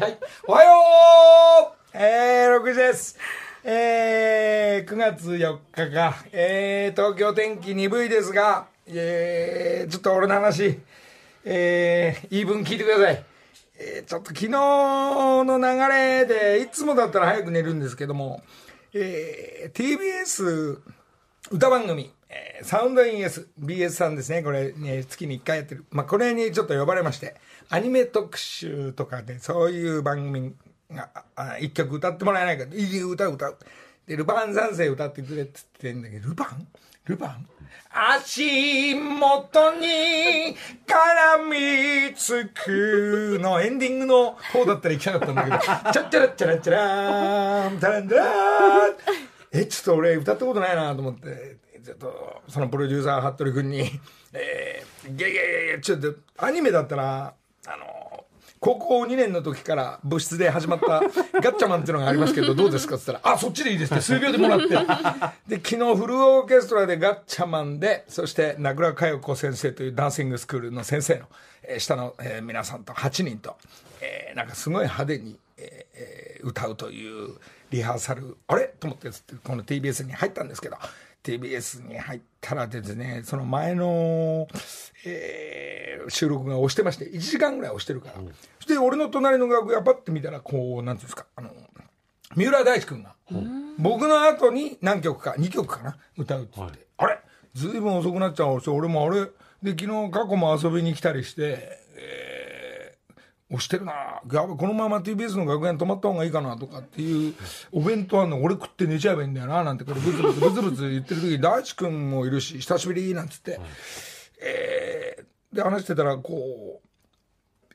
はい。おはようえー、6時です。えー、9月4日か。えー、東京天気鈍いですが、えー、ちょっと俺の話、えー、言い分聞いてください。えー、ちょっと昨日の流れで、いつもだったら早く寝るんですけども、えー、TBS 歌番組、えーサウンドイン S、BS さんですね、これね、月に1回やってる。まあ、これにちょっと呼ばれまして、アニメ特集とかで、そういう番組が、あ一曲歌ってもらえないか、いい歌う歌う。で、ルパン三世歌ってくれって言ってんだけど、ルパン？ルパン？足元に絡みつくのエンディングの方だったら行きたかったんだけど、チャッチャラッチャラッチャラーン、タランタラーン。え、ちょっと俺歌ったことないなと思って、っと、そのプロデューサー、服部君に、えー、いやいやいやちょっと、アニメだったら、あの、高校2年の時から部室で始まった ガッチャマンっていうのがありますけど、どうですか？って言ったら、あ、そっちでいいですって数秒でもらって。で、昨日フルオーケストラでガッチャマンで、そして名倉佳代子先生というダンシングスクールの先生の、えー下の、えー皆さんと8人と、えーなんかすごい派手に、えーえー歌うというリハーサル、あれ？と思って、この TBS に入ったんですけど、TBS に入ったらですね、その前の、えー収録が押してまして、1時間ぐらい押してるから。そして俺の隣の楽屋パッて見たら、こう、なんていうんですか、あの、三浦大知君が、僕の後に何曲か、2曲かな、歌うって言って、あれずいぶん遅くなっちゃう。し、俺もあれ、で、昨日過去も遊びに来たりして、えー押してるな。やべこのまま TBS の楽屋に泊まった方がいいかなとかっていうお弁当あんの俺食って寝ちゃえばいいんだよななんてこれブツブツブツブツ言ってる時大地君もいるし久しぶりなんつって、えーで話してたらこ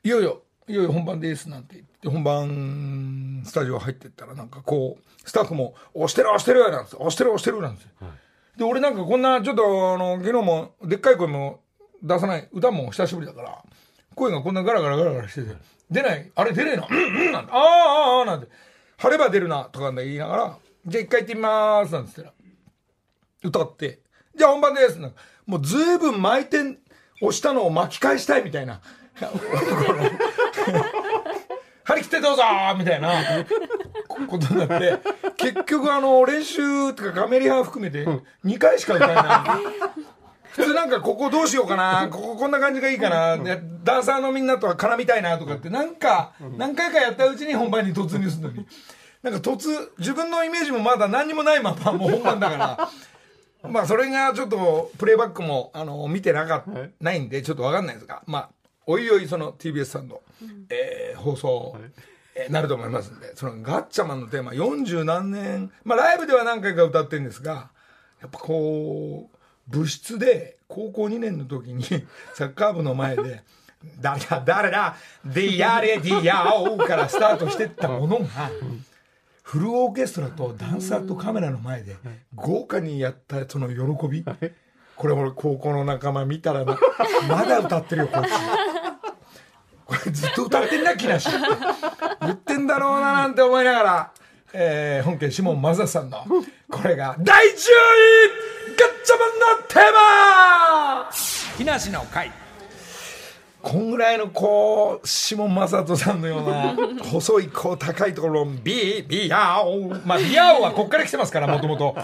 ういよいよいよいよ本番ですなんて言って本番スタジオ入ってったらなんかこうスタッフも「押してる押してる」なんて「押してる押してる」なんつって、で俺なんかこんなちょっとあの昨日もでっかい声も出さない歌も久しぶりだから声がこんなガラガラガラガラしてて出ないあれ出ねえのうんうんなんて。ああああなんて。晴れば出るなとか言いながらじゃあ一回行ってみますなんつったら歌ってじゃあ本番ですなんか。もうずいぶん巻いて押したのを巻き返したいみたいな。張り切ってどうぞみたいな。ことになって結局あの練習とかカメリハン含めて2回しか歌えない。普通なんかここどうしようかなこここんな感じがいいかなでダンサーのみんなとは絡みたいなとかってなんか何回かやったうちに本番に突入するのに。なんか突自分のイメージもまだ何にもないままもう本番だから。まあそれがちょっとプレイバックもあの見てなかっないんでちょっとわかんないですが。まあおいおいその TBS さんの、えー放送、えーなると思いますんで。そのガッチャマンのテーマ40何年。まあライブでは何回か歌ってるんですがやっぱこう部室で高校2年の時に サッカー部の前で「誰だ誰だディアレディアオ」からスタートしてったものが。フルオーケストラとダンサーとカメラの前で豪華にやったその喜び。これ俺高校の仲間見たらまだ歌ってるよこいつ。これずっと歌ってんな木梨。言ってんだろうななんて思いながら、えー本家シモンマザさんのこれが第10位ガッチャマンのテーマ!木梨の会。こんぐらいのこう、シモン・マサトさんのような、細い、こう、高いところ、ビー、ビヤオまあ、ビヤオはこっから来てますから、もともと。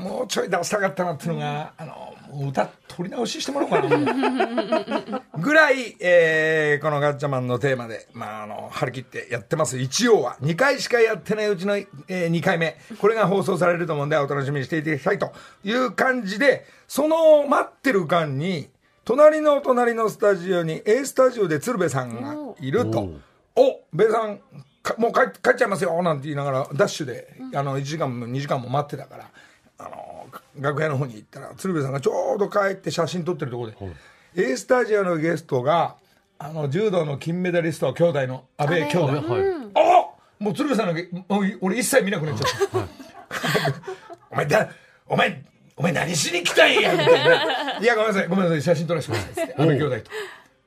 もうちょい出したかったなっていうのが、あの、歌、取り直ししてもらおうかな。ぐらい、えー、このガッチャマンのテーマで、まあ、あの、張り切ってやってます。一応は。2回しかやってないうちの、えー、2回目。これが放送されると思うんで、お楽しみにしていただきたいという感じで、その待ってる間に、隣の隣のスタジオに A スタジオで鶴瓶さんがいると「おべさんかもう帰帰っちゃいますよ」なんて言いながらダッシュで、あの1時間も2時間も待ってたからあの楽屋の方に行ったら鶴瓶さんがちょうど帰って写真撮ってるところで、A スタジオのゲストがあの柔道の金メダリスト兄弟の阿部兄弟、はい。あもう鶴瓶さんのげもう俺一切見なくなっちゃった。お前だ、お前、お前何しに来たんや？みたいな。いや、ごめんなさい、ごめんなさい、写真撮らせてくださいっつって。阿部兄弟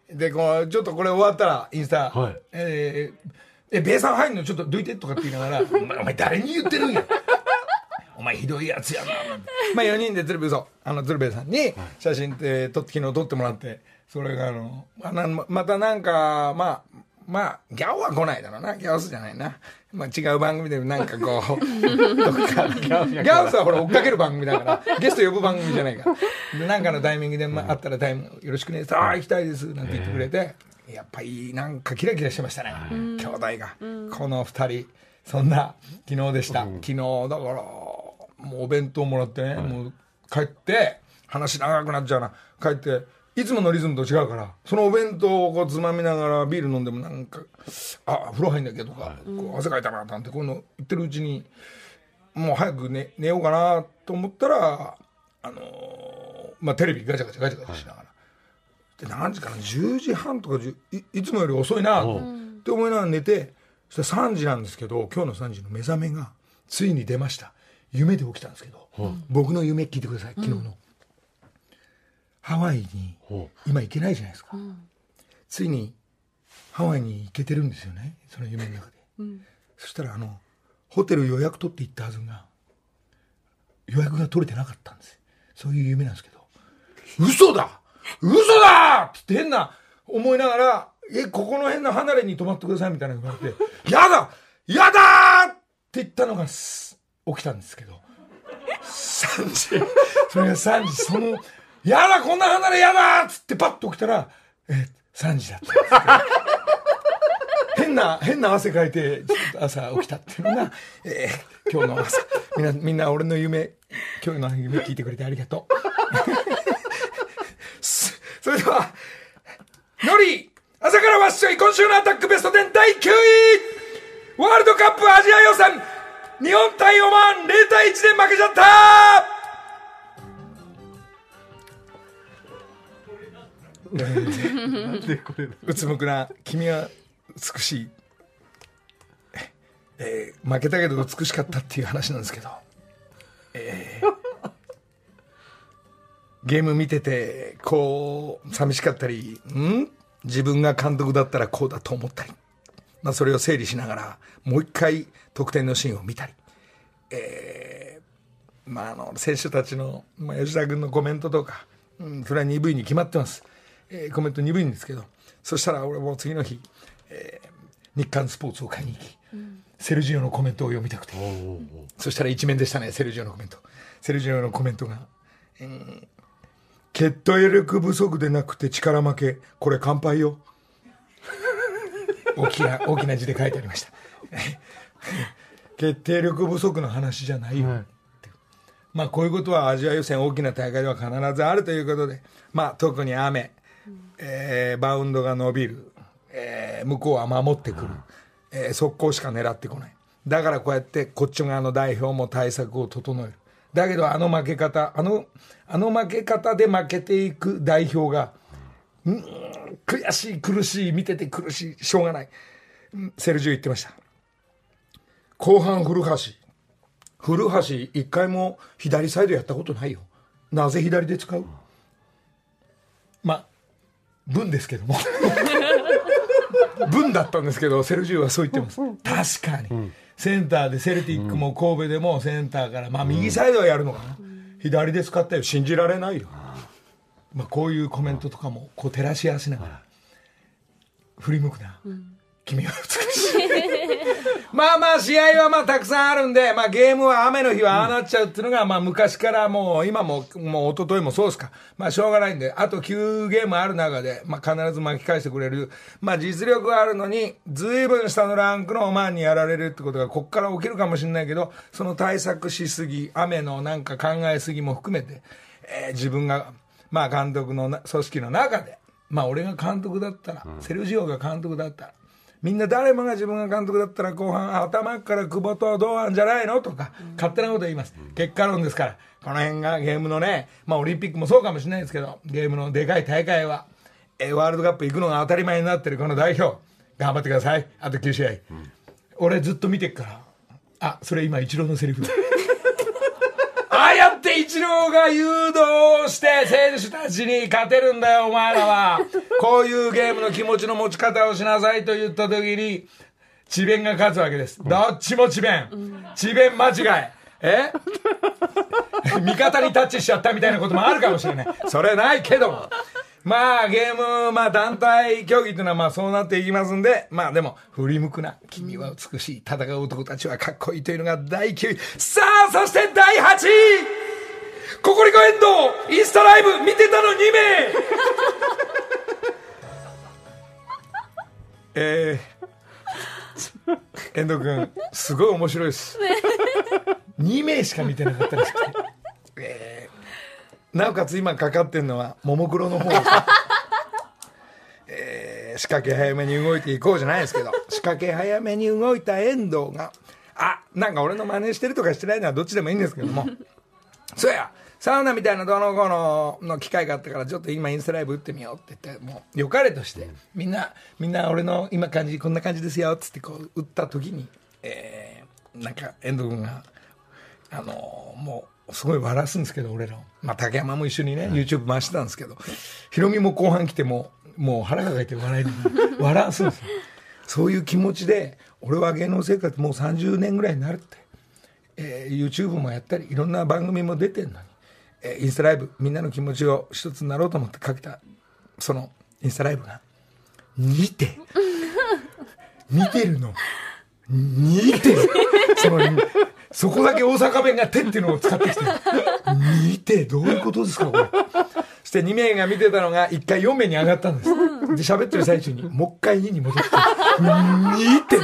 と。で、こう、ちょっとこれ終わったら、インスタ、はいえーえ、ベイさん入んのちょっとどいてとかって言いながら、お 前お前誰に言ってるんや？お前ひどいやつやな。まあ4人で鶴瓶さん、あの鶴瓶さんに写真って撮って、昨日撮ってもらって、それがあの、あなまたなんか、まあ、まあ、ギャオは来ないだろうな。ギャオスじゃないな。まあ違う番組でなんかこう、どっか、ギャオスはほら追っかける番組だから、ゲスト呼ぶ番組じゃないかなんかのタイミングで、まあ、あったらタイムよろしくね。ああ、行きたいです。なんて言ってくれて、やっぱりなんかキラキラしてましたね。兄弟が。この二人。そんな昨日でした。昨日、だから、もうお弁当もらってね、もう帰って、話長くなっちゃうな。帰って、いつものリズムと違うから、そのお弁当をこうつまみながらビール飲んでもなんか、あ、風呂入んなきゃとか、こう汗かいたななんて、こういうの言ってるうちに、もう早く寝寝ようかなと思ったら、あのーまあテレビガチャガチャガチャガチャしながら。で何時かな？10時半とか10いいつもより遅いなって思いながら寝てそしたら3時なんですけど今日の3時の目覚めがついに出ました。夢で起きたんですけど、僕の夢聞いてください昨日の、ハワイに今行けないじゃないですか、ついにハワイに行けてるんですよね。その夢の中で、そしたらあのホテル予約取って行ったはずが予約が取れてなかったんです。そういう夢なんですけど。嘘だ!嘘だ!って言って変な思いながら、え、ここの辺の離れに泊まってくださいみたいなの言われて、やだ!やだ!って言ったのがす起きたんですけど、3時、それが3時、その、やだこんな離れやだっつってパッと起きたら、え、3時だったんですけど。変な、変な汗かいて、ちょっと朝起きたっていうのが、えー今日の朝。みんな、みんな俺の夢、今日の夢聞いてくれてありがとう。それでは、ノリ朝からわっしょい今週のアタックベスト10第9位ワールドカップアジア予選日本対オマーン0対1で負けちゃったなんでこれうつむくな君は美しい、えー負けたけど美しかったっていう話なんですけど、えーゲーム見ててこう寂しかったりん？自分が監督だったらこうだと思ったり、まあ、それを整理しながらもう一回得点のシーンを見たり、えーまあ、あの選手たちの、まあ、吉田君のコメントとか、うん、それは鈍いに決まってます、えーコメント鈍いんですけどそしたら俺も次の日、えー日刊スポーツを買いに行き、セルジオのコメントを読みたくて。そしたら一面でしたねセルジオのコメント。セルジオのコメントが「うん決定力不足でなくて力負け。これ乾杯よ」大きな大きな字で書いてありました。決定力不足の話じゃないよ、まあこういうことはアジア予選大きな大会では必ずあるということで、まあ特に雨、えーバウンドが伸びる、えー向こうは守ってくる、えー速攻しか狙ってこない。だからこうやってこっち側の代表も対策を整える。だけどあの負け方、あの、あの負け方で負けていく代表が、うん悔しい苦しい見てて苦しいしょうがない。セルジオ言ってました。後半古橋。古橋一回も左サイドやったことないよ。なぜ左で使う？文ですけども。文だったんですけどセルジオはそう言ってます。確かに、センターでセルティックも神戸でもセンターからまあ右サイドはやるのかな、左で使ったよ信じられないよ、まあ、こういうコメントとかもこう照らし合わせながら振り向くな、君は美しいまあまあ試合はまあたくさんあるんで、まあゲームは雨の日はああなっちゃうっていうのが、まあ昔からもう今ももう一昨日もそうですか。まあしょうがないんで、あと9ゲームある中で、まあ必ず巻き返してくれる。まあ実力はあるのに、随分下のランクのオマーンにやられるってことがこっから起きるかもしれないけど、その対策しすぎ、雨のなんか考えすぎも含めて、えー自分が、まあ監督のな組織の中で、まあ俺が監督だったら、セルジオが監督だったら、みんな誰もが自分が監督だったら後半頭から久保と堂安じゃないの？とか勝手なこと言います、結果論ですから。この辺がゲームのねまあオリンピックもそうかもしれないですけどゲームのでかい大会はえーワールドカップ行くのが当たり前になってるこの代表。頑張ってください。あと9試合、俺ずっと見てっから。あそれ今イチローのセリフ。ああやってイチローが誘導して選手たちに勝てるんだよ、お前らは。こういうゲームの気持ちの持ち方をしなさいと言った時に、智弁が勝つわけです。どっちも智弁。智弁間違い。え？味方にタッチしちゃったみたいなこともあるかもしれない。それないけども。まあ、ゲーム、まあ、団体競技っていうのは、まあ、そうなっていきますんで、まあ、でも、振り向くな。君は美しい。戦う男たちはかっこいいというのが第9位。さあ、そして第8位ココリコエンドインスタライブ見てたの2名 えー、遠藤君、すごい面白いです。ね2名しか見てなかったらしくて。えーなおかつ今かかってるのは、ももクロの方です。えー仕掛け早めに動いていこうじゃないですけど、仕掛け早めに動いた遠藤が、あ、なんか俺の真似してるとかしてないのはどっちでもいいんですけども、そうや、サウナみたいなどうのこうのの機会があったから、ちょっと今インスタライブ打ってみようって言って、もう、よかれとして、みんな、みんな俺の今感じ、こんな感じですよ、つってこう、打った時に、えーなんか遠藤君が、あのもう、すごい笑わすんですけど、俺らを。まあ、竹山も一緒にね、YouTube 回してたんですけど、ヒロミも後半来ても、もう腹抱えて笑える、笑わすんですよ。そういう気持ちで、俺は芸能生活もう30年ぐらいになるって。えー YouTube もやったりいろんな番組も出てるのに、えーインスタライブみんなの気持ちを一つになろうと思ってかけたそのインスタライブが見て 見てるの。見てそのそこだけ大阪弁が「て」っていうのを使ってきて見てどういうことですかこれ。そして2名が見てたのが1回4名に上がったんです。で喋ってる最中にもう一回2に戻って見て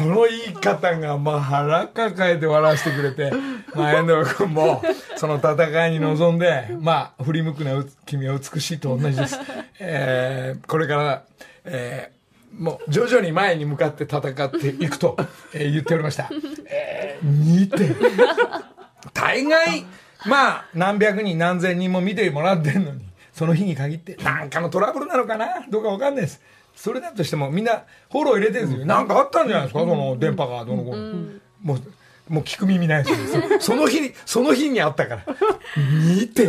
その言い方が、まあ、腹抱えて笑わせてくれて、まあ、遠藤君も、その戦いに臨んで、まあ、振り向くな、君は美しいと同じです。えーこれから、えーもう、徐々に前に向かって戦っていくと、えー言っておりました。えー見て。大概、まあ、何百人何千人も見てもらってんのに、その日に限って、なんかのトラブルなのかなどうかわかんないです。それだとしても、みんなフォロー入れてるんですよ。なんかあったんじゃないですか？その電波がどうのこうの。もう、もう聞く耳ないですよ。その日に、その日にあったから。見て。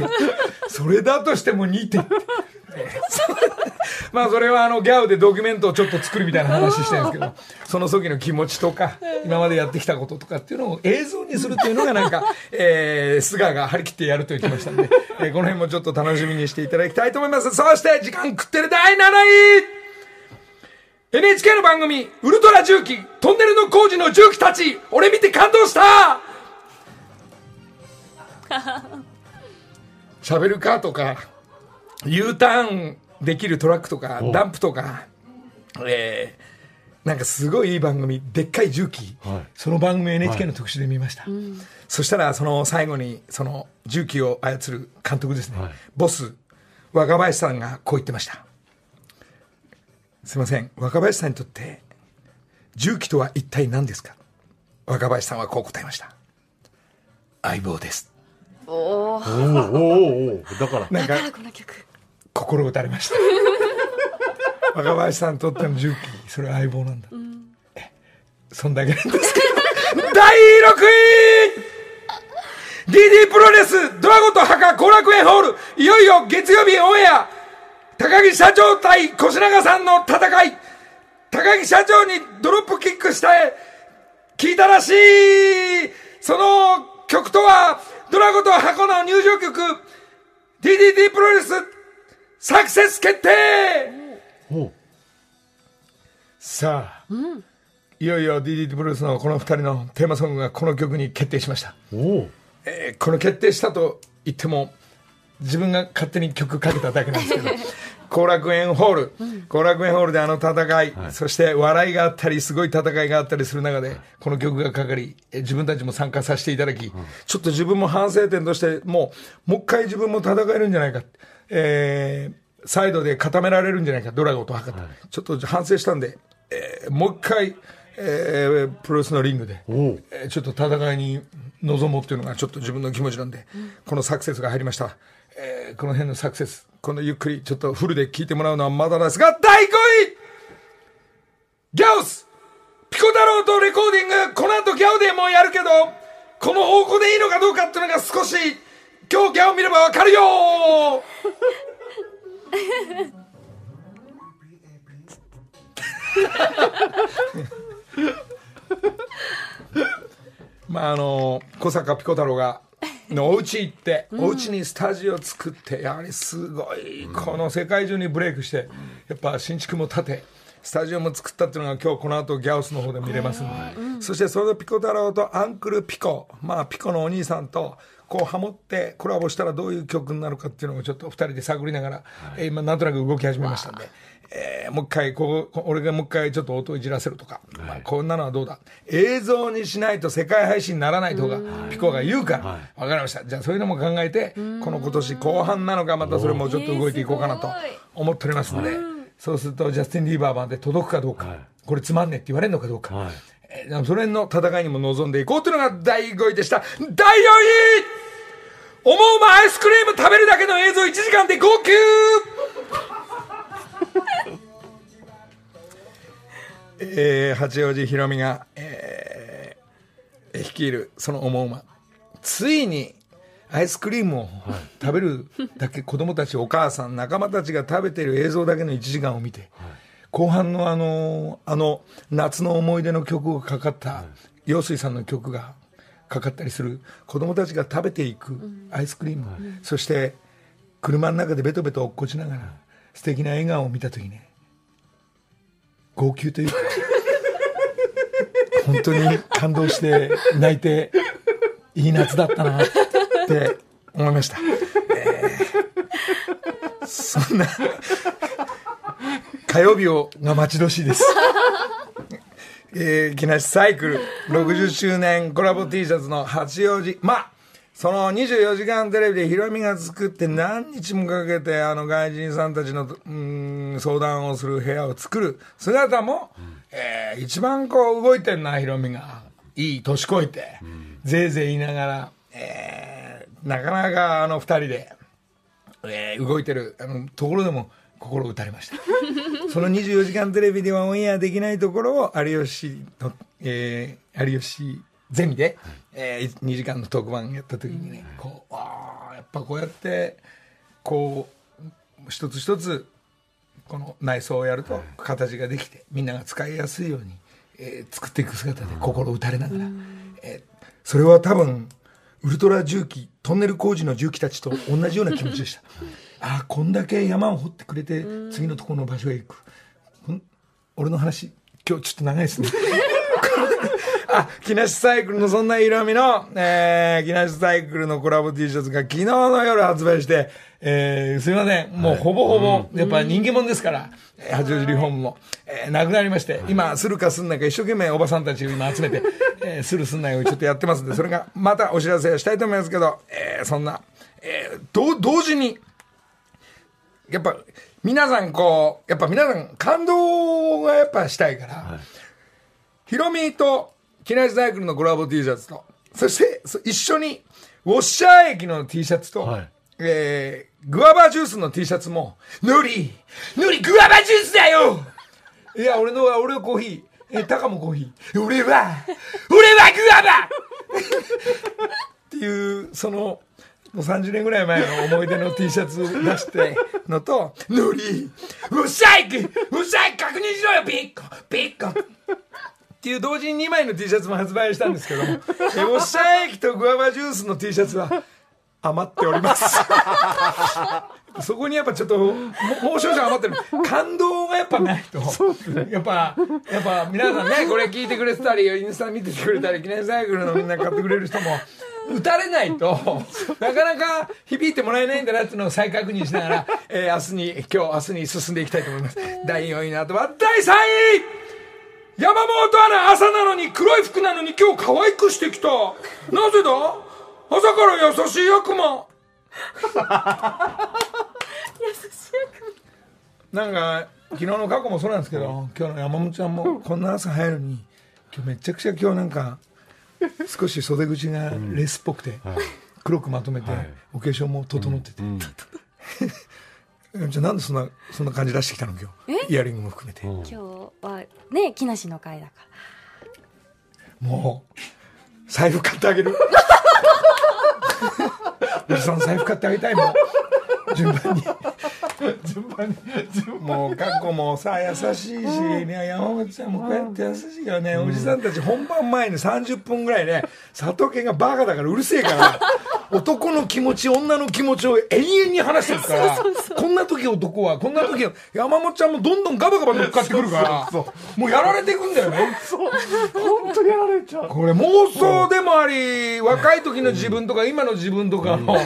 それだとしても似て。まあそれはあのギャオでドキュメントをちょっと作るみたいな話してるんですけど、その時の気持ちとか、今までやってきたこととかっていうのを映像にするっていうのがなんか、えー、菅が張り切ってやると言ってましたんで、えーこの辺もちょっと楽しみにしていただきたいと思います。そして時間食ってる第7位 !NHK の番組、ウルトラ重機、トンネルの工事の重機たち、俺見て感動したシャベルカーとか、U ターンできるトラックとか、ダンプとか、えーなんかすごいいい番組、でっかい重機、はいその番組 NHK の特集で見ました。そしたら、その最後に、その重機を操る監督ですね、はいボス、若林さんがこう言ってました。すいません、若林さんにとって、重機とは一体何ですか？若林さんはこう答えました。相棒です。おお。おーおーおー。だから。なんか。心打たれました。若林さんにとっての重機それは相棒なんだ、えそんだけなんですけど。第6位。DD プロレスドラゴンと墓後楽園ホール。いよいよ月曜日オンエア高木社長対小永さんの戦い。高木社長にドロップキックして聞いたらしい。その曲とはドラゴンと箱の入場曲。DDT プロレスサクセス決定。さあ、いよいよ DDT プロレスのこの二人のテーマソングがこの曲に決定しました、えーこの決定したと言っても自分が勝手に曲かけただけなんですけど後楽園ホール。後、楽園ホールであの戦い、そして笑いがあったりすごい戦いがあったりする中でこの曲がかかりえー自分たちも参加させていただき、ちょっと自分も反省点としてもうもう一回自分も戦えるんじゃないか、えーサイドで固められるんじゃないか。ドラゴンと測って、ちょっと反省したんで、えーもう一回、えープロレスのリングで、えーちょっと戦いに臨もうっていうのがちょっと自分の気持ちなんで、このサクセスが入りました、えーこの辺のサクセスこのゆっくりちょっとフルで聞いてもらうのはまだですが第5位ギャオスピコ太郎とレコーディング。この後ギャオでもうやるけどこの方向でいいのかどうかっていうのが少し今日ギャオ見ればわかるよ。まああの小坂ピコ太郎がのお家行って、お家にスタジオ作ってやはりすごいこの世界中にブレイクしてやっぱ新築も建てスタジオも作ったっていうのが今日この後ギャオスの方で見れますんで、そしてそのピコ太郎とアンクルピコまあピコのお兄さんとこうハモってコラボしたらどういう曲になるかっていうのをちょっと二人で探りながら、えー今なんとなく動き始めましたんで、えーもう一回こうこ俺がもう一回ちょっと音をいじらせるとか、まあ、こんなのはどうだ。映像にしないと世界配信にならないとかピコが言うから、わかりました。じゃあそういうのも考えてこの今年後半なのかまたそれもちょっと動いていこうかなと思っておりますので、そうするとジャスティン・リーバーまで届くかどうか、はい。これつまんねえって言われるのかどうか、はい。えーそれの戦いにも臨んでいこうというのが第5位でした。第4位。思うまアイスクリーム食べるだけの映像1時間で号泣えー、八王子ひろみが、えー、率いるその思うまついにアイスクリームを食べるだけ子供たちお母さん仲間たちが食べてる映像だけの1時間を見て、後半のあのあの夏の思い出の曲がかかった陽水さんの曲がかかったりする子供たちが食べていくアイスクリーム、そして車の中でベトベト落っこちながら素敵な笑顔を見た時ね号泣というか。本当に感動して泣いていい夏だったなって思いました、えーそんな火曜日をが待ち遠しいです。えー、木梨サイクル60周年コラボ T シャツの八王子。まあその24時間テレビでヒロミが作って何日もかけてあの外人さんたちのうーん相談をする部屋を作る姿も、えー一番こう動いてんなヒロミがいい年越えて、ぜいぜい言いながら、えーなかなかあの二人で、えー動いてるあのところでも心打たれました。その24時間テレビではオンエアできないところを有吉の、えー有吉ゼミで、え2時間の特番やった時にね、こうああやっぱこうやってこう一つ一つこの内装をやると形ができてみんなが使いやすいように、えー作っていく姿で心打たれながら、えーそれは多分ウルトラ重機トンネル工事の重機たちと同じような気持ちでした。ああこんだけ山を掘ってくれて次のところの場所へ行く。俺の話今日ちょっと長いですねあ、木梨サイクルのそんな色味の、えー、木梨サイクルのコラボ T シャツが昨日の夜発売して、えー、すいません、もうほぼほぼ、やっぱ人気者ですから、えー八王子リフォームも、えー、なくなりまして、今、するかすんないか一生懸命おばさんたちを今集めて、えー、するすんないをちょっとやってますんで、それがまたお知らせしたいと思いますけど、えー、そんな、えー、同同時に、やっぱ、皆さんこう、やっぱ皆さん感動がやっぱしたいから、ヒロミと木梨サイクルのコラボ T シャツと、そしてそ一緒にウォッシャー駅の T シャツと、はい。えー、グアバジュースの T シャツも、ノリノリグアバジュースだよ！いや、俺のは、俺はコーヒー。え、タカもコーヒー。俺は、俺はグアバ！っていう、その、もう30年ぐらい前の思い出の T シャツ出してのと、ノリウォッシャー駅ウォッシャー駅確認しろよピッコ！ピッコっていう同時に2枚の T シャツも発売したんですけども、えウォッシャー駅とグアバジュースの T シャツは余っております。そこにやっぱちょっと、ももう少々余ってる。感動がやっぱないと。やっぱ、やっぱ皆さんね、これ聞いてくれてたり、インスタ見ててくれたり、記念サイクルのみんな買ってくれる人も、打たれないと、なかなか響いてもらえないんだなっていうのを再確認しながら、えー明日に、今日明日に進んでいきたいと思います。第4位の後は第3位山本アナ朝なのに黒い服なのに今日可愛くしてきた。なぜだ？朝から優しい悪魔。なんか昨日の過去もそうなんですけど今日の山本ちゃんもこんな朝早いのに今日めちゃくちゃ今日なんか少し袖口がレースっぽくて黒くまとめてはい。お化粧も整ってて、じゃあなんでそんなそんな感じ出してきたの今日？イヤリングも含めて、今日はね木梨の会だから。もう財布買ってあげる。おじさん財布買ってあげたいもん。順番に順番に、順もう過去もさ優しいし、ね、山本ちゃんもこうやって優しいよね、おじさんたち本番前に30分ぐらいね佐藤家がバカだからうるせえから 男の気持ち、女の気持ちを永遠に話してるから、こんな時男は、こんな時は、山本ちゃんもどんどんガバガバ乗っかってくるから、もうやられていくんだよね。本当にやられちゃう。これ妄想でもあり、若い時の自分とか今の自分とかの、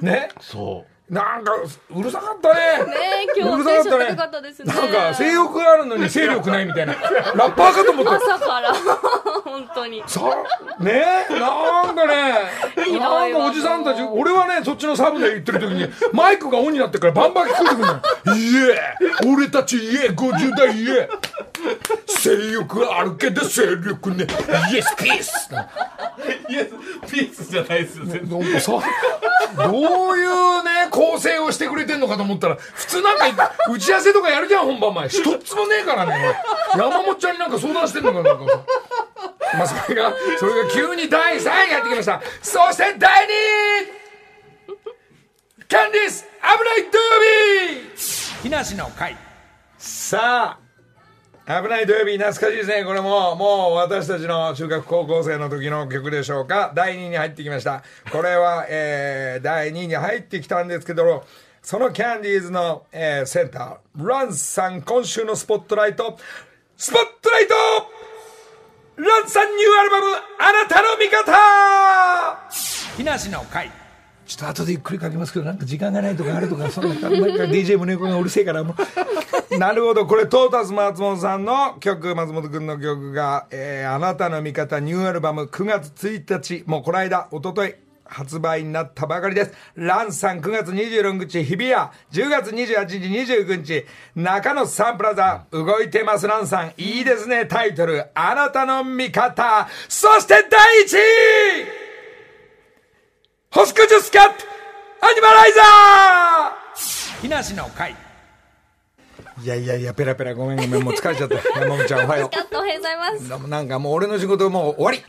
ね、そなんか、うるさかったね。ねえ今日うるさテンション高かったですね。なんか、性欲があるのに勢力ないみたいな。ラッパーかと思った。朝から。本当に。さ、ねなんかね、なんかおじさんたち、俺はね、そっちのサブで言ってる時に、マイクがオンになってからバンバン聞こえてくる。いえ、俺たちいえ、50代いえ、性欲あるけど勢力ね、イエスピース。うイエスピースじゃないですよどういうね、構成をしてくれてんのかと思ったら、普通なんか、打ち合わせとかやるじゃん、本番前。一つもねえからね。山本ちゃんになんか相談してんのかなんか。まあ、それが、それが急に第3位やってきました。そして第2位キャンディス危ない土曜日木梨の会。さあ、危ない土曜日懐かしいですね。これも、もう私たちの中学高校生の時の曲でしょうか。第2位に入ってきました。これは、えー、第2位に入ってきたんですけど、そのキャンディーズの、えー、センター、ランさん、今週のスポットライト、スポットライトランさんニューアルバム、あなたの味方木梨の会。ちょっと後でゆっくり書きますけど、なんか時間がないとかあるとか、そんな、なんか DJ 胸子がうるせえから、もう。なるほど、これ、トータス松本さんの曲、松本くんの曲が、えー、あなたの味方ニューアルバム9月1日、もうこの間、一昨日発売になったばかりです。ランさん9月26日、日比谷、10月28日、29日、中野サンプラザ、動いてますランさん。いいですね、タイトル、あなたの味方。そして第1位ホスクジュスカットアニマライザー木梨の会いやいやいや、ペラペラごめんごめん、もう疲れちゃった。山本ちゃんおはよカットおはようございますう。なんかもう俺の仕事もう終わり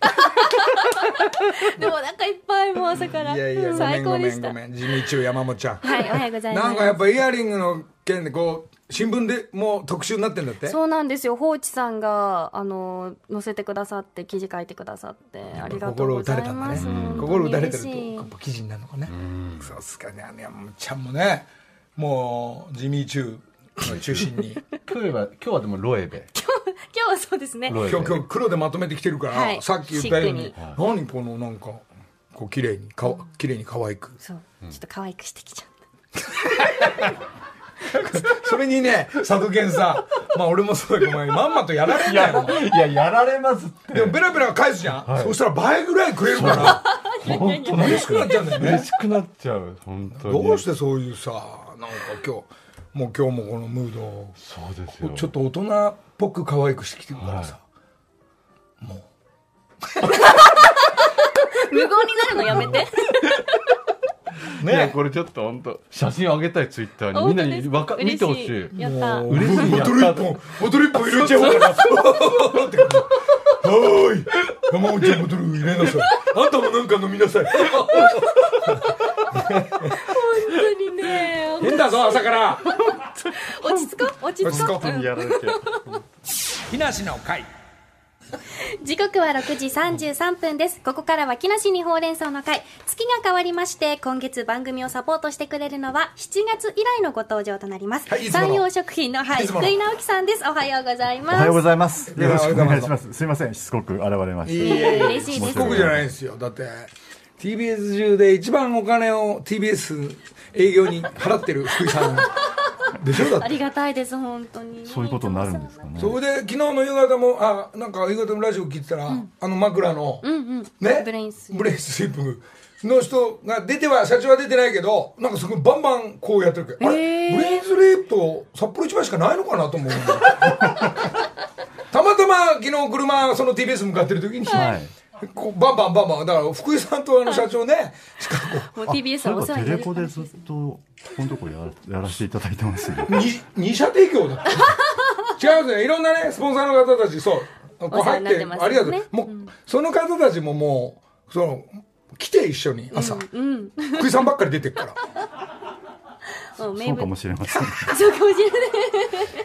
で もお腹いっぱいもう朝からいやいや、ごめ最んごめんごめん。地味中山本ちゃん。はいおはようございますなんかやっぱイヤリングの件でこう、新聞でもう特集になってんだって？そうなんですよ。放置さんがあの載せてくださって記事書いてくださってありがとう心打ございたれたんだね。ます、本当に心打たれてると嬉しい。やっぱ記事になるのかね。そうっすかね。あの山本ちゃんもねもう地味中中心に。今日は今日はでもロエベ。今日はそうですね。今日今日黒でまとめてきてるから、はい。さっき言ったようにシ何このなんかこう綺麗にかわ綺麗に可愛く。そう。ちょっと可愛くしてきちゃった それにね佐渡健さ。まあ俺もそうだけどまんまとやられんいだよ。やいややられますって。でもベラベラ返すじゃん、そしたら倍ぐらいくれるから。本当嬉しくなっちゃうんだよね。嬉しくなっちゃう本当に。どうしてそういうさなんか今日もう今日もこのムードをそうですよ。ちょっと大人っぽく可愛くしてきてるからさ、無言になるのやめていやねこれちょっと本当。写真あげたいツイッターに。みんなにわか見嬉てほしい。やった。もう。嬉しい。ボトル一本ボトル一本入れちゃおうかなはーい。山本ちゃんボトル入れなさい。あんたもなんか飲みなさい。本当にね。変だぞ朝から。落ち着こう落ち着こう、やられちゃう 木梨の会 時刻は6時33分です。ここからは木梨にほうれん草の会。月が変わりまして今月番組をサポートしてくれるのは7月以来のご登場となります、はいいつもの。山陽食品の、はい、福井直樹さんです。おはようございます。おはようございます。やよろしくお願いします。すいません、しつこく現れましいいえ嬉しいです。しつこくじゃないんですよ。だって TBS 中で一番お金を TBS 営業に払ってる福井さんでしょ？だって。ありがたいです本当に。た。そういうことになるんですかね。それで昨日の夕方もあなんか夕方のラジオ聞いてたら、あの枕の、うんうん。ね？ブレインスブレインスリープの人が出ては社長は出てないけどなんかすごいバンバンこうやってるけ。ど、あれ？ブレインスリープと札幌一番しかないのかなと思う。たまたま昨日車その TBS 向かってる時に、はい。こうバンバンバンバン。だから福井さんとあの社長ね もう TBS そういえばテレはお世話になるコでずっとここのとこやらやらせていただいてますよ。う に二社提供だった。違うんですね。いろんなねスポンサーの方たちそう。こうお世話入ってになってますありがとう、ねもう、その方たちももうその来て一緒に朝、うん福井さんばっかり出てるからそうか物もしれません。そうかもしれない。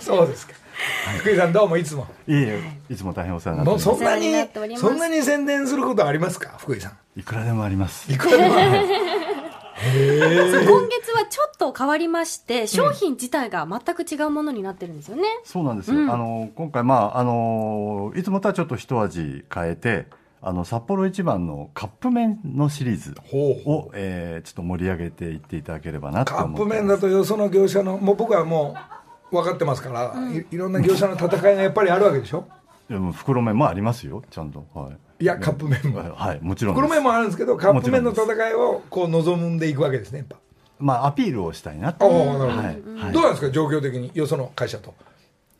そうですか。福井さんどうもいつも。いえいつも大変お世話になってもうおります。そんなにそんなに宣伝することありますか？福井さん。いくらでもあります。いくらでもある。今月はちょっと変わりまして商品自体が全く違うものになってるんですよね、そうなんですよ、うん。あの今回、まあ、あのいつもとはちょっと一味変えてあの札幌一番のカップ麺のシリーズほうほを、えーちょっと盛り上げていっていただければなとカッ思ってます。プ麺だとよその業者のもう僕はもう分かってますから、いいろんな業者の戦いがやっぱりあるわけでしょ？でも袋麺もありますよちゃんと。はい。いやカップ麺も。はいもちろん袋麺もあるんですけどカップ麺の戦いをこう望んでいくわけですねやっぱ。まあアピールをしたいなあとあなるほど、はいはい。どうなんですか状況的によその会社と。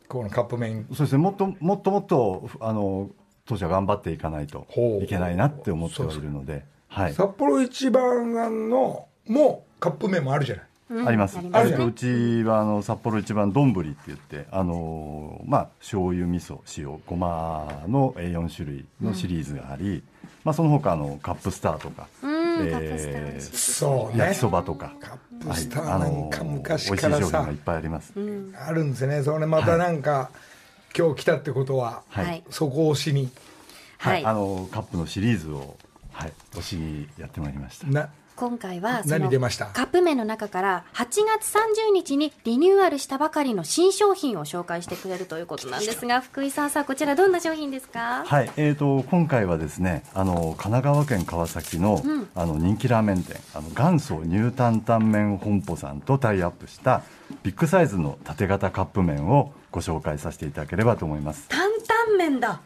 このカップ麺。そうですねもっともっともっとあの当社頑張っていかないといけないなって思ってはいるのではい。札幌一番のもうカップ麺もあるじゃない。うん。あります。あるとうちはあの札幌一番丼って言って、あのまあ醤油味噌塩ごまのえー4種類のシリーズがあり、まあその他あのカップスターとか、うんえそうね焼きそばとか、カップスターはいなんか昔美味しいからさ商品がいっぱいあります。あるんですね。それまたなんか、今日来たってことは、はい。はいそこをしに。はい。あのカップのシリーズをはい推しにやってまいりました。な今回はその何出ました。カップ麺の中から8月30日にリニューアルしたばかりの新商品を紹介してくれるということなんですが福井さんさあこちらどんな商品ですか？はい、えー、と今回はですねあの神奈川県川崎の,、うん。あの人気ラーメン店あの元祖ニュータンタン麺本舗さんとタイアップしたビッグサイズの縦型カップ麺をご紹介させていただければと思います。担々麺だ。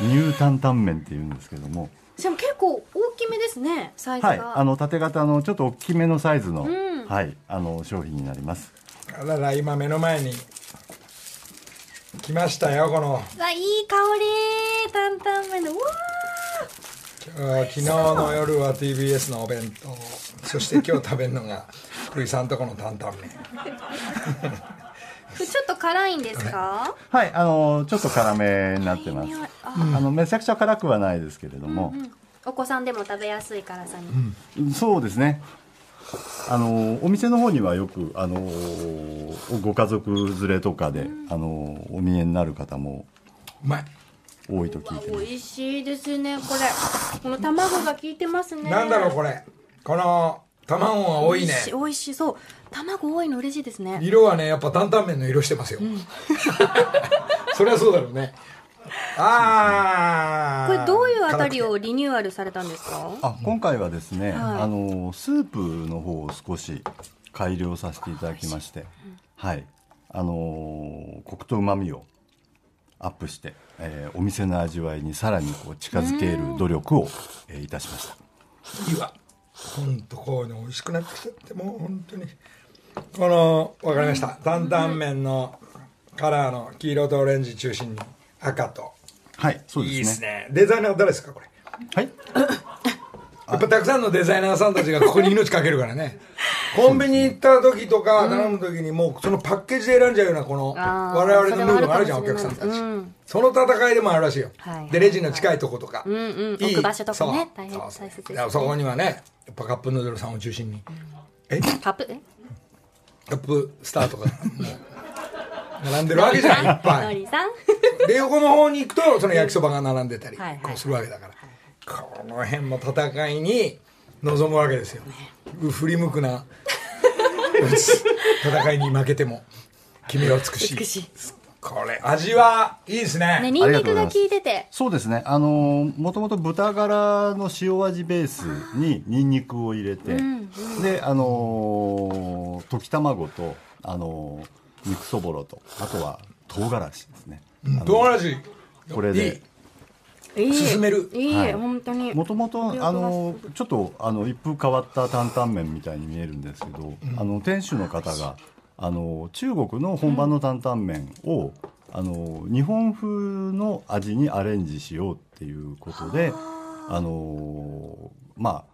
ニュー。タンタン麺っていうんですけどもしかも結構大きめですねサイズが、はいあの縦型のちょっと大きめのサイズの,、ん。はい、あの商品になります。あらら今目の前に来ましたよこの。わいい香り。担々麺でうわ昨日の夜は TBS のお弁当。そして今日食べるのが福井さんとこの担々麺 辛いんですか？はい。あのちょっと辛めになってます。あ。あのめちゃくちゃ辛くはないですけれども、お子さんでも食べやすい辛さに、そうですね。あのお店の方にはよくあのご家族連れとかで、あのお見えになる方もうまい。多いと聞いてます。美味しいですねこれ。この卵が効いてますね。なんだろうこれ。この卵が多いね。美味しい美味しい。そう。卵多いの嬉しいですね。色はねやっぱ担々麺の色してますよ、そりゃそうだろうね。ああこれどういうあたりをリニューアルされたんですか？あ今回はですね、はい。あのスープの方を少し改良させていただきまして、はい、あのコクと旨味をアップして、えーお店の味わいにさらにこう近づける努力を、えーいたしました。いいわ本当こういうの美味しくなってきちゃってもう本当に。このわかりました。担々麺のカラーの黄色とオレンジ中心に赤と。はい、そういいですですね。ね。デザイナー誰ですかこれ？はい。やっぱたくさんのデザイナーさんたちがここに命かけるからねコンビニ行った時とか頼む時にもうそのパッケージで選んじゃうようなこの我々のムードがあるじゃんお客さんたち、その戦いでもあるらしいよ、はい。でレジの近いとことか、うんうん。いい置く場所とかねそう大変そう大切ですね。そこにはねやっぱカップヌードルさんを中心に、え？カップ？えカップスターとか。も う並んでるわけじゃんいっぱい。で横の方に行くとその焼きそばが並んでたりこうするわけだから、この辺も戦いに臨むわけですよ振り向くな。戦いに負けても。君は美しい。美しい。これ味はいいですね。ねニンニクが効いてて。そうですね。あのもともと豚ガラの塩味ベースにニンニクを入れて、であの溶き卵とあの肉そぼろとあとは唐辛子ですね。唐辛子。これでいい進める。いい、はい。本当に。もともとあのちょっとあの一風変わった担々麺みたいに見えるんですけど、あの店主の方があの中国の本場の担々麺を、あの日本風の味にアレンジしようっていうことであのまあ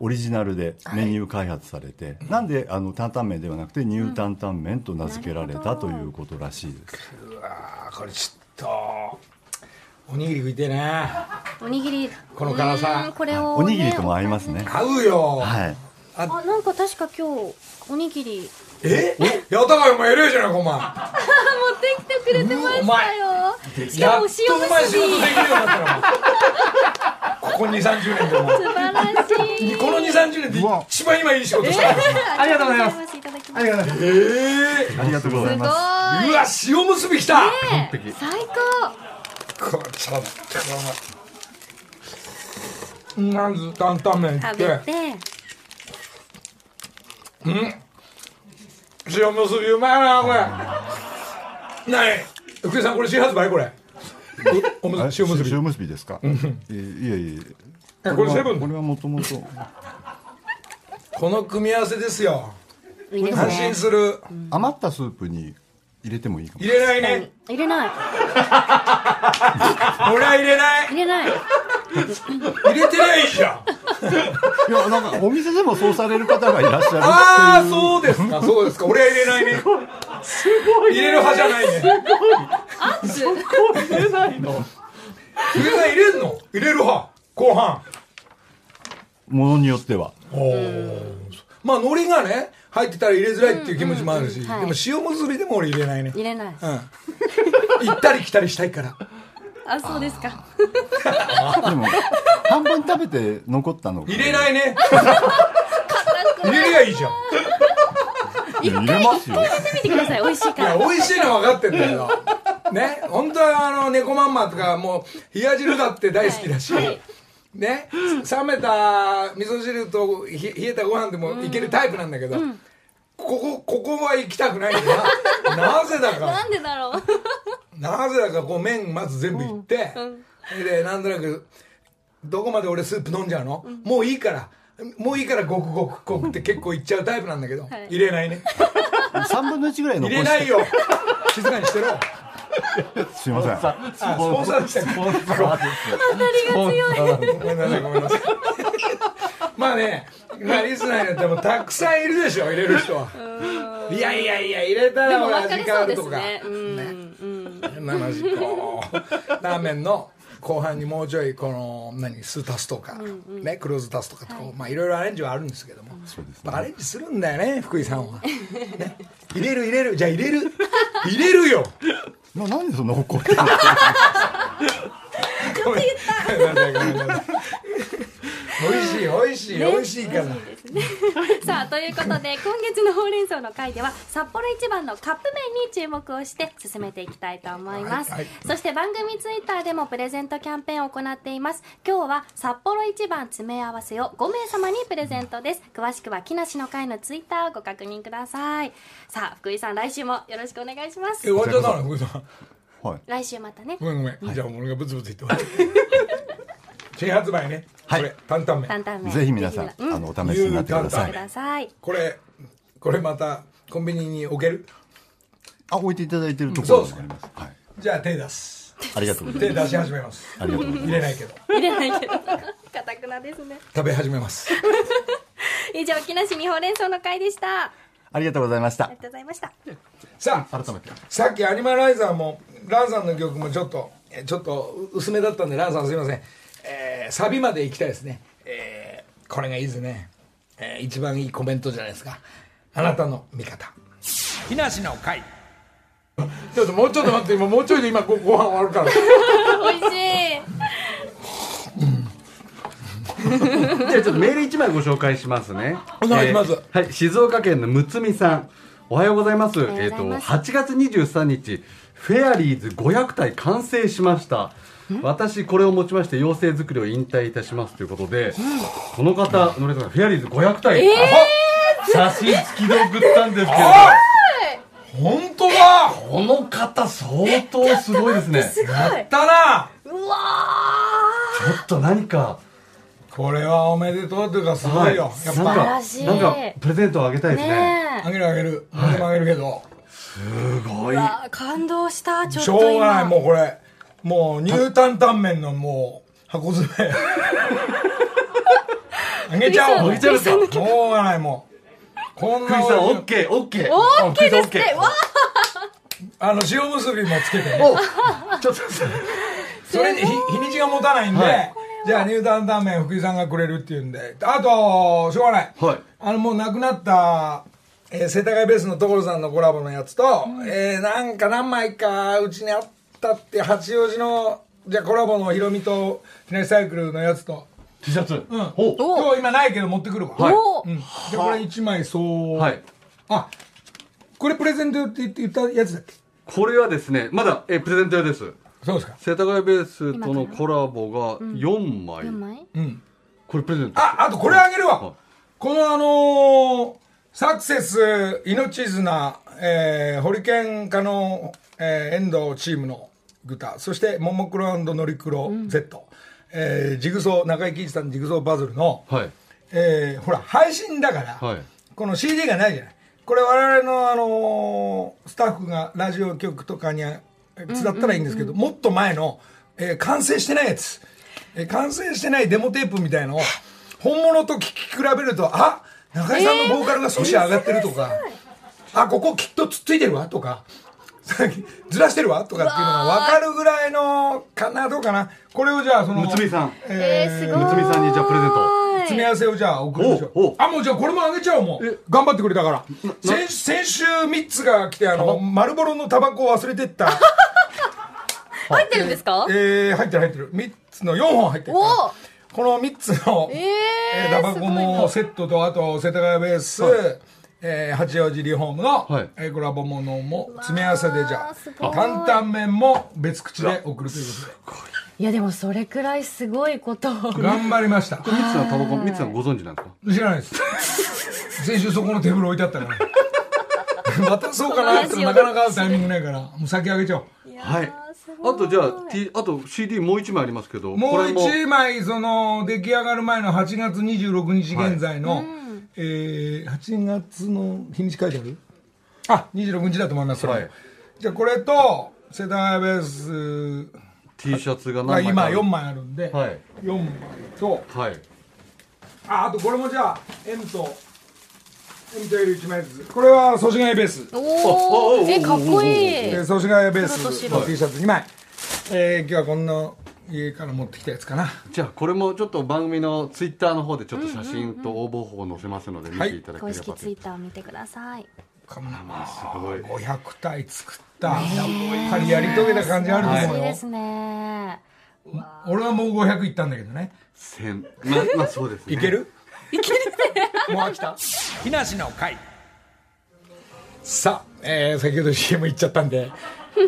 オリジナルでメニュー開発されて、なんであの担々麺ではなくてニュー担々麺と名付けられたということらしいです。うわーこれちょっとおにぎり食いてえなおにぎり。この辛さ。うんこれを、ね、おにぎりとも合いますね。合うよ、はい。ああなんか確か今日おにぎり。え？やったかいお前偉いじゃないかお前。持ってきてくれてましたよ。しかもやっとお前仕塩むすび事できるようになったなここ2 3 0年でお前。素晴らしい。この2 3 0年で一番今いい仕事した。ありがとうございます。ありがとうございます。ええありがとうございます。いうわ塩むすびきた、ね璧。最高これちょっとまず担々麺い食って。べて塩むすびうまいなこれ。なに福井さんこれ新発売？これ。おおむあす塩むすび。塩むすびですか？いえいえいええこれセブン？これはもともと。この組み合わせですよ。安心ね。する。余ったスープに入れてもいいかも。入れないね。入れない。俺は入れない。入れない。入れてないじゃん。いやなんかお店でもそうされる方がいらっしゃるっていう。ああそうですか。そうですか。俺は入れないね。入れる派じゃないね。圧入れないの？福井さん入れんの？入れる派。後半。ものによっては。まあ海苔がね入ってたら入れづらいっていう気持ちもあるし、うんうんはい。でも塩むすびでも俺入れないね。入れない。うん。行ったり来たりしたいから。あそうですか。でも半分食べて残ったの入れないね。入れりゃいいじゃん。いや入れますよ。入れてみてください。美味しいかいやら美味しいのは分かってんだけどね。本当はあの猫まんまとかもう冷や汁だって大好きだし、ね冷めた味噌汁とひ冷えたご飯でもいけるタイプなんだけど、ここここは行きたくないんだな。なぜだか。なんでだろう。なぜだかこう麺まず全部いって、でなんとなくどこまで俺スープ飲んじゃうの、もういいから。もういいからごくごくごくって結構いっちゃうタイプなんだけど、はい。入れないね。3分の1ぐらい残して。入れないよ。静かにしてろすいません。あスポンサーでしたねスポンサーです。ごめんなさい。ごめんなさい。まあね、まあ、リスナーによってもたくさんいるでしょ入れる人は。いやいやいや入れたでらほら味変わるとか。ね。うん。うん変な話こう。ラーメンの後半にもうちょいこの何酢足すとか、ね黒酢足すとかとか、まあいろいろアレンジはあるんですけども、そうですまあアレンジするんだよね福井さんは、ね、入れる入れる。じゃあ入れる。入れるよななんでそんな怒ってるの？ごめん。なさいごめんなさい。美味しい美味しい、美味しいから さあということで今月のほうれん草の回では札幌一番のカップ麺に注目をして進めていきたいと思います、はいはい。そして番組ツイッターでもプレゼントキャンペーンを行っています。今日は札幌一番詰め合わせを5名様にプレゼントです。詳しくは木梨の会のツイッターをご確認ください。さあ福井さん来週もよろしくお願いします。え終わっちゃったの？福井さん。はい来週またね。ごめんごめん、じゃあ俺がブツブツ言って終わる新発売ね、はい。これ担々麺。担々麺。ぜひ皆さん、うん。あのお試しになってくださくいださい。これこれまたコンビニに置ける？あ置いていただいてるところもあります、はい、じゃあ手出す。ありがとうございます。手出し始めます。ありがとうございます。入れないけど。入れないけど。かたくなですね。食べ始めます。以上木梨にほうれん草の会でした。あありがとうございました。りがとうございました。さあ改めて。さっきアニマライザーもランさんの曲もちょっとえちょっと薄めだったんでランさんすいません、えーサビまで行きたいですね、えーこれがいいですね、えー一番いいコメントじゃないですか。あなたの味方。木梨の会。ちょっともうちょっと待って今もうちょいで今ごご飯終わるから。美味しい。じゃあちょっとメール1枚ご紹介しますね。お願いします。えーはい、静岡県のむつみさん。おはようございます。おはようございます。えっ、と、8月23日、フェアリーズ500体完成しました。私、これをもちまして、妖精作りを引退いたしますということで、この方、のれさん、フェアリーズ500体、写真付きで送ったんですけれど、本当だ。この方、相当すごいですね。ちやったな。うわょっと何か、これはおめでとうというかすごいよ、やっなんぱ晴らかしい。なんかプレゼントをあげたいーですね。ねあげるあげる。何でもあげるけど、すごい。感動した。ちょっしと今。ょうがないもうこれもうニュータンタン麺のもう箱詰め。あげちゃおう。あげちゃいますかしょうがないもうこんなクイさんオッケーオッケー。オッケーですって。わあの塩むすびもつけてちょっとそれに日日にちが持たないんで、じゃあニュータンタンメン福井さんがくれるっていうんで。あとしょうがない、はい。あのもう亡くなった、えー世田谷ベースの所さんのコラボのやつと、えーなんか何枚かうちにあったって八王子のじゃあコラボのヒロミとフィナシサイクルのやつと。T シャツ？うん。ほう。今日今ないけど持ってくるわ、はい。おうん、じゃあこれ1枚そう、はい。あこれプレゼントって言って言ったやつだっけ？これはですね、まだ、え、プレゼント用です。そうですか。世田谷ベースとのコラボが4枚。4枚？うん。これプレゼント。ああとこれあげるわ、はい。このあのーサクセス命綱、えー、ホリケン科の、えー、遠藤チームのグタ。そしてももクロノリクロ Z、えージグソー中井貴一さんのジグソーパズルの、はい。えーほら配信だから、はい。この CD がないじゃない。これ我々の、あのースタッフがラジオ局とかに伝ったらいいんですけど、もっと前の、えー完成してないやつ、えー完成してないデモテープみたいのを本物と聞き比べるとあ中井さんのボーカルが少し上がってるとか、あここきっとつっついてるわとか ずらしてるわとかっていうのが分かるぐらいのかなどうかな。これをじゃあそのむつみさん。えー、すごい。むつみさんにじゃあプレゼント。詰め合わせをじゃあ送りましょう。あもうじゃあこれもあげちゃおうもう。頑張ってくれたから。先先週3つが来てあの丸ボロのタバコを忘れてった。入ってるんですか？えー、入ってる入ってる。3つの4本入ってる。この3つの、えー、えータバコもセットとあと世田谷ベース、えー八王子リフォームの、はい。えーコラボものも詰め合わせでじゃあ担々麺も別口で送るということい。やでもそれくらいすごいこと。をで頑張りました。これミツさんタバコ、ミツさんご存知なんですか？知らないです。先週そこのテーブル置いてあったから。渡そうかなってなかなか会うタイミングないから。もう先あげちゃおう。はい。あとじゃあ、T、あと CD もう1枚ありますけど、も。うこれ1枚その出来上がる前の8月26日現在の、えー、8月の日にち書いてある？あ。26日だと思いますそれ、はい。じゃあこれと世田谷ベース。T シャツが何枚かある。4枚あるんで、はい。4枚と。はい。ああとこれもじゃあ M と M と L1 枚ずつ。これは祖師ヶ谷ベース。おおおえかっこいい。で祖師ヶ谷ベース。の T シャツ2枚、えー、今日はこんな家から持ってきたやつかな。じゃあこれもちょっと番組のツイッターの方でちょっと写真と応募方法載せますので見ていただけ公ればと、式ツイッターを見てください。こんなもんすごい。500体作った。やっぱりやり遂げた感じあると思うよ、ですね。俺はもう500いったんだけどね。千ままあそうですね。いける？いけるもう飽きた？木梨の会。さあ、えー、先ほど CM 行っちゃったんで、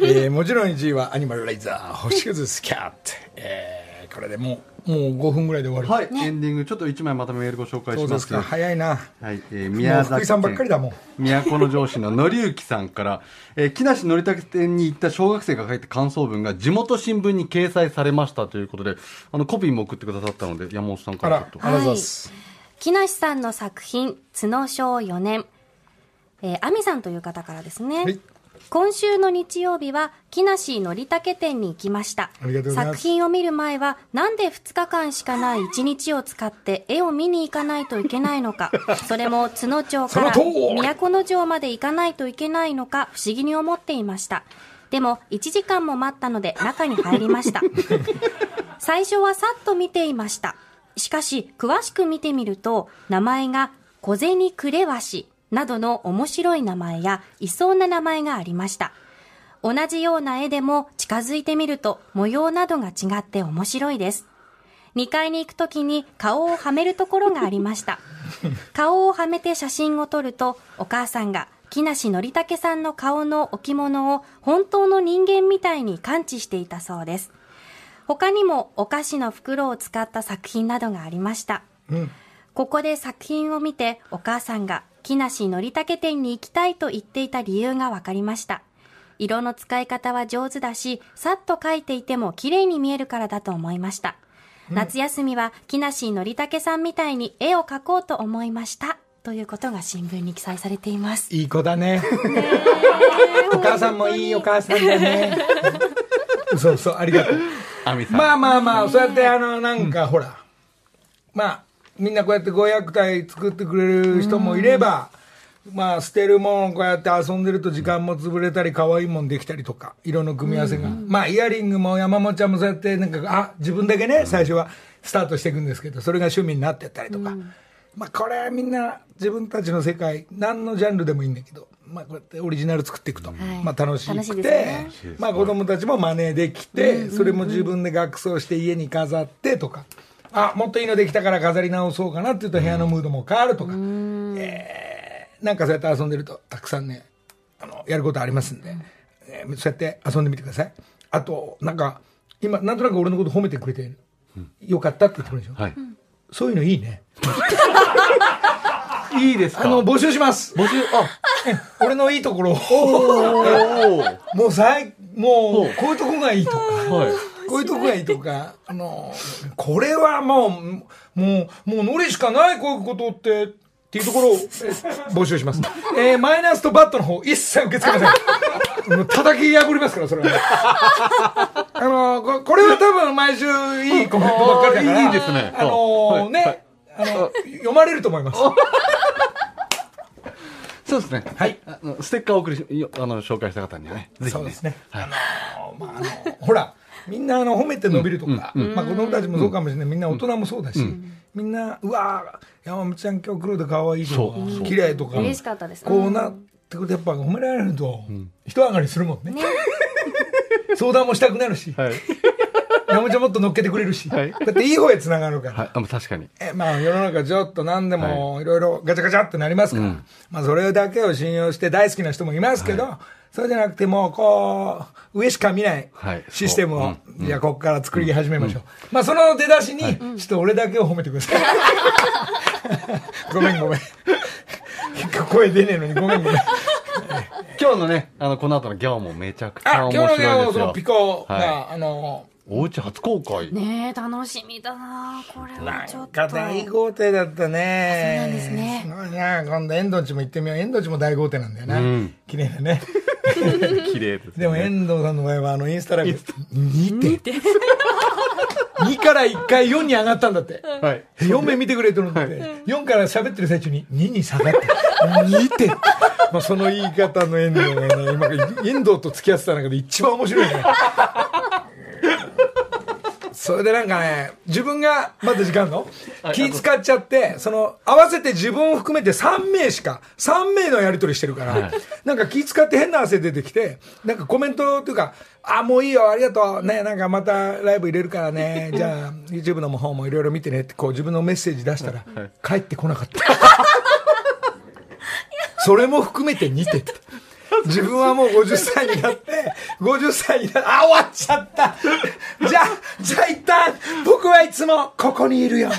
えー、もちろん1位はアニマルライザー星屑スキャット、えー、これでもうもう5分ぐらいで終わる、はい、エンディングちょっと1枚まとめメールご紹介しますすそうでか早いな。はい、えー、も宮崎う福井さんばっかりだもん。都城市ののりゆきさんから、えー、木梨憲武店に行った小学生が書いた感想文が地元新聞に掲載されましたということであのコピーも送ってくださったので山本さんあからちょっと。らありがとうございます、木梨さんの作品「角章4年」えー、亜美さんという方からですね、はい今週の日曜日は木梨憲武店に行きました。作品を見る前はなんで2日間しかない1日を使って絵を見に行かないといけないのか。それも津野町から都城まで行かないといけないのか不思議に思っていました。でも1時間も待ったので中に入りました。最初はさっと見ていました。しかし、詳しく見てみると、名前が小銭クレワシなどの面白い名前や、いそうな名前がありました。同じような絵でも近づいてみると模様などが違って面白いです。2階に行くときに顔をはめるところがありました。顔をはめて写真を撮ると、お母さんが木梨憲武さんの顔の置物を本当の人間みたいに感知していたそうです。他にもお菓子の袋を使った作品などがありました。うんここで作品を見てお母さんが木梨憲武店に行きたいと言っていた理由が分かりました。色の使い方は上手だし、さっと描いていても綺麗に見えるからだと思いました。夏休みは木梨憲武さんみたいに絵を描こうと思いました。ということが新聞に記載されています。いい子だね お母さんもいいお母さんだね そうそうありがとう亜美さん、まあまあまあ、そうやってあの、なんかほら、まあ、みんなこうやって500体作ってくれる人もいれば、まあ、捨てるもんこうやって遊んでると時間も潰れたり、可愛いもんできたりとか、色の組み合わせが。まあ、イヤリングも山本ちゃんもそうやって、なんか、あ、自分だけね、最初は、スタートしていくんですけどそれが趣味になってったりとか、まあこれはみんな自分たちの世界何のジャンルでもいいんだけど、まあ、こうやってオリジナル作っていくと、まあ楽しくて、まあ子供たちも真似できて、それも自分で額装して家に飾ってとか。あもっといいのできたから飾り直そうかなっていうと部屋のムードも変わるとか、えーなんかそうやって遊んでるとたくさんねあのやることありますんで、えーそうやって遊んでみてください。あとなんか今なんとなく俺のこと褒めてくれて、よかったって言ってくるでしょ、はい。そういうのいいね。いいですか？あの募集します。募集、あ、俺のいいところを。もうさいもうこういうとこがいいとか。はい。こういうとこがいいとか、あの、これはもう、もう、もうノリしかない、こういうことって、っていうところを、え募集します。えーマイナスとバットの方、一切受け付けません。もう叩き破りますから、それは。あのこ、これは多分毎週いいコメントばっかりだから。いいですねあのね、あの、読まれると思います。そうですね。はい。あのステッカーをお送りあの、紹介した方にはね。ぜひね。そうですね。はいあのまあ、あの、ほら、みんなあの褒めて伸びるとか、まあ子供たちもそうかもしれない。みんな大人もそうだし、みんな、うわ山本ちゃん今日黒で可愛いとか綺麗とか、嬉しかったです。こうなってくるとやっぱ褒められると、人上がりするもんね。相談もしたくなるし、はい。山本ちゃんもっと乗っけてくれるし、はい。こうやっていい方へ繋がるから。はい。確かに。えまあ世の中ちょっと何でもい。ろいろガチャガチャってなりますから、まあそれだけを信用して大好きな人もいますけど、それじゃなくてもうこう、上しか見ないはいシステムを、じゃあここから作り始めましょう。まあその出だしに、ちょっと俺だけを褒めてください。ごめんごめん。結構声出ねえのにごめんごめん。今日のね、あの、この後のギャオもめちゃくちゃあ、面今日のね、白いですよ。そのピコが、はあの、おうち初公開。ねえ楽しみだなこれはちょっとなんか大豪邸だったね。そうなんですねすごいな。今度、遠藤地も行ってみよう。遠藤地も大豪邸なんだよな。うん綺麗だね。綺麗です、ね。でも遠藤さんの場合は、あの、インスタライブ、2って。2から1回4に上がったんだって。はい。4名見てくれと思って、4から喋ってる最中に2に下がって、2って。まあ、その言い方の遠藤がね、今、遠藤と付き合ってた中で一番面白いね。それでなんかね、自分が、まだ時間の気使っちゃって、その、合わせて自分を含めて3名しか、3名のやり取りしてるから、なんか気使って変な汗出てきて、なんかコメントというか、あ、もういいよ、ありがとう。ね、なんかまたライブ入れるからね。じゃあ、YouTube の方もいろいろ見てねって、こう自分のメッセージ出したら、帰ってこなかった。それも含めて2て。自分はもう50歳になって、50歳になって、あ、終わっちゃった。じゃあ、じゃあ一旦、僕はいつもここにいるよ。